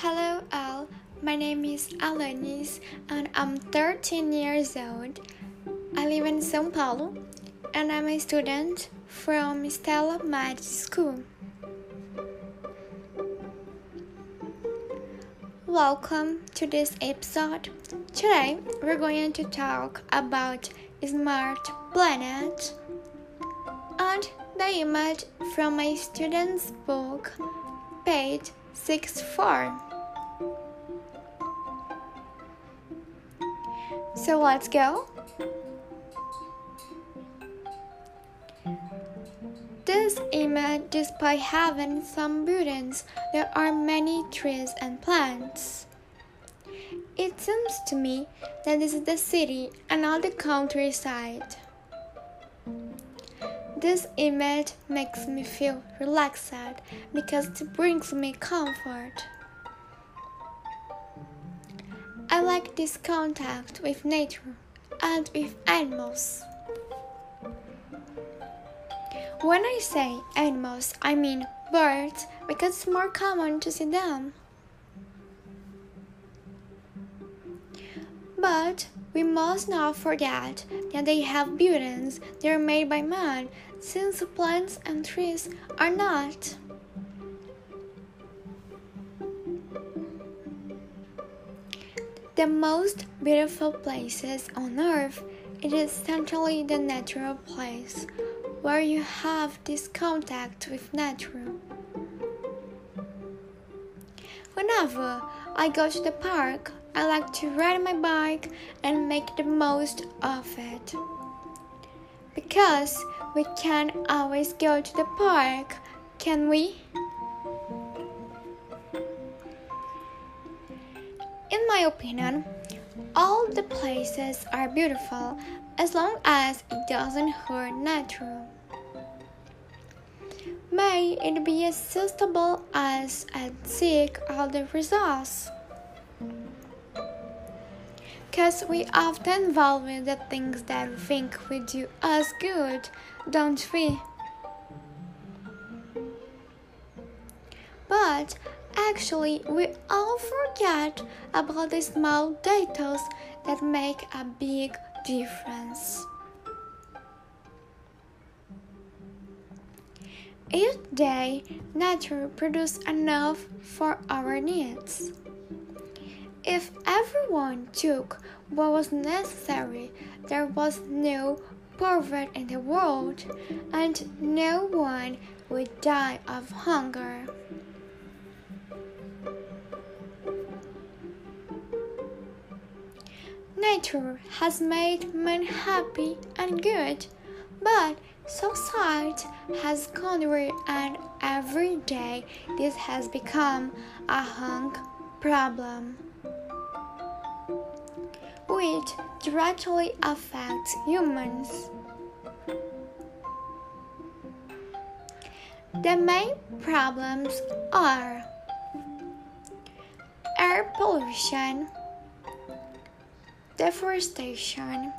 Hello all, my name is Alanis and I'm 13 years old. I live in São Paulo and I'm a student from Stella Mad School. Welcome to this episode. Today we're going to talk about smart planet and the image from my student's book, page 64. So let's go. This image despite having some buildings. There are many trees and plants. It seems to me that this is the city and not the countryside. This image makes me feel relaxed because it brings me comfort. I like this contact with nature and with animals. When I say animals, I mean birds because it's more common to see them. But we must not forget that they have buildings that are made by man, since plants and trees are not. The most beautiful places on earth it is certainly the natural place where you have this contact with nature. Whenever I go to the park, I like to ride my bike and make the most of it. Because we can't always go to the park, can we? In my opinion, all the places are beautiful as long as it doesn't hurt nature. May it be as suitable as and seek all the results. Because we often value the things that we think we do us good, don't we? But actually, we all forget about the small details that make a big difference. Each day, nature produces enough for our needs. If everyone took what was necessary, there was no poverty in the world, and no one would die of hunger. Nature has made men happy and good, but society has conquered, and every day this has become a hung problem, which directly affects humans. The main problems are air pollution deforestation,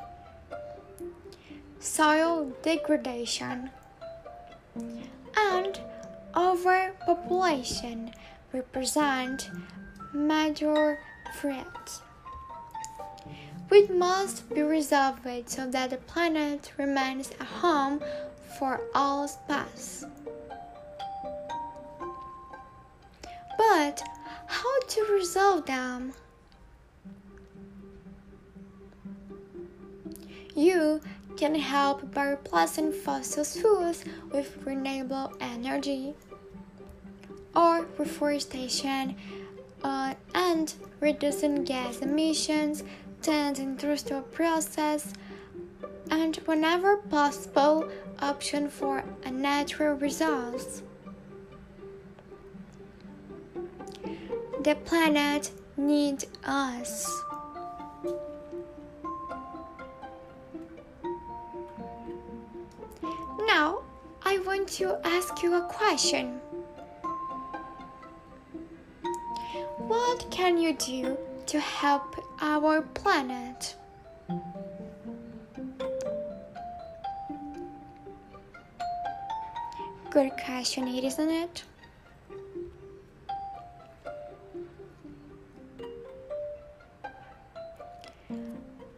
soil degradation, and overpopulation represent major threats. Which must be resolved so that the planet remains a home for all species. But how to resolve them? You can help by replacing fossil fuels with renewable energy or reforestation uh, and reducing gas emissions, and industrial process, and whenever possible, option for a natural resource. The planet needs us. Now, I want to ask you a question. What can you do to help our planet. Good question, isn't it?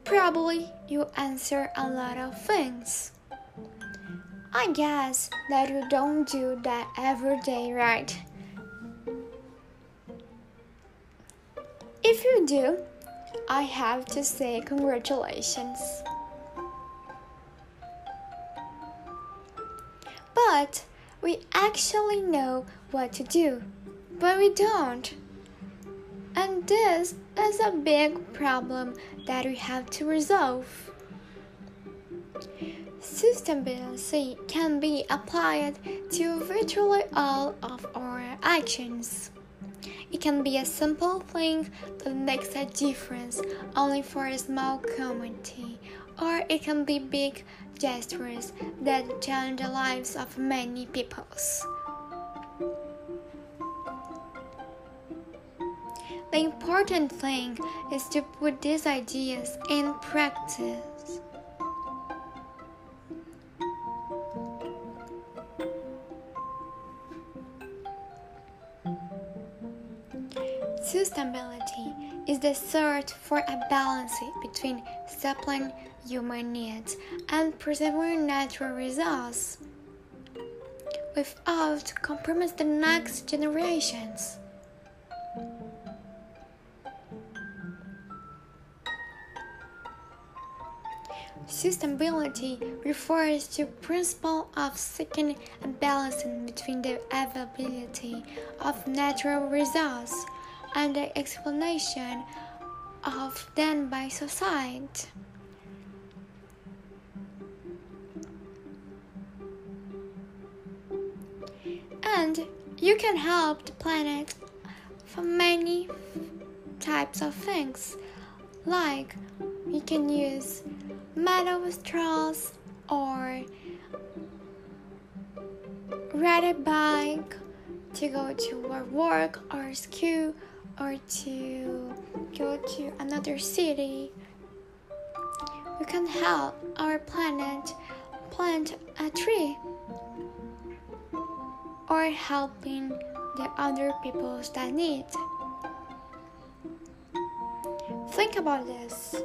Probably you answer a lot of things. I guess that you don't do that every day, right? Do, I have to say congratulations. But we actually know what to do, but we don't. And this is a big problem that we have to resolve. System Sustainability can be applied to virtually all of our actions. It can be a simple thing that makes a difference only for a small community, or it can be big gestures that change the lives of many peoples. The important thing is to put these ideas in practice. Sustainability is the search for a balance between supplying human needs and preserving natural resources without compromising the next generations. Sustainability refers to principle of seeking a balance between the availability of natural resources and the explanation of them by society. And you can help the planet for many types of things, like you can use metal straws or ride a bike to go to work or school or to go to another city. We can help our planet plant a tree or helping the other peoples that need. Think about this.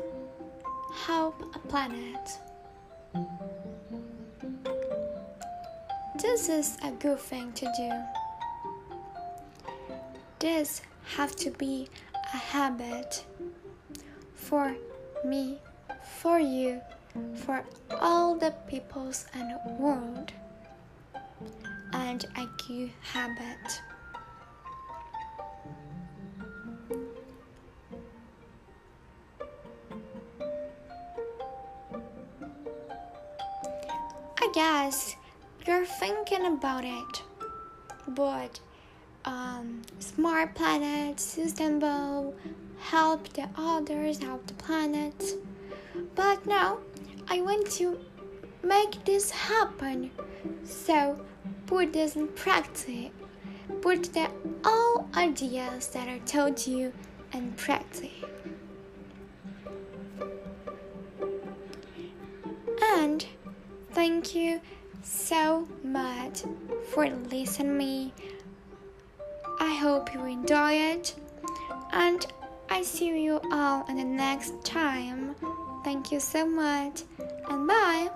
Help a planet. This is a good thing to do. This have to be a habit for me, for you, for all the peoples and world, and a good habit. I guess you're thinking about it, but um, smart planet, sustainable, help the others, help the planet. But now I want to make this happen. So put this in practice. Put the all ideas that I told you in practice. And thank you so much for listening me hope you enjoy it, and I see you all in the next time. Thank you so much, and bye.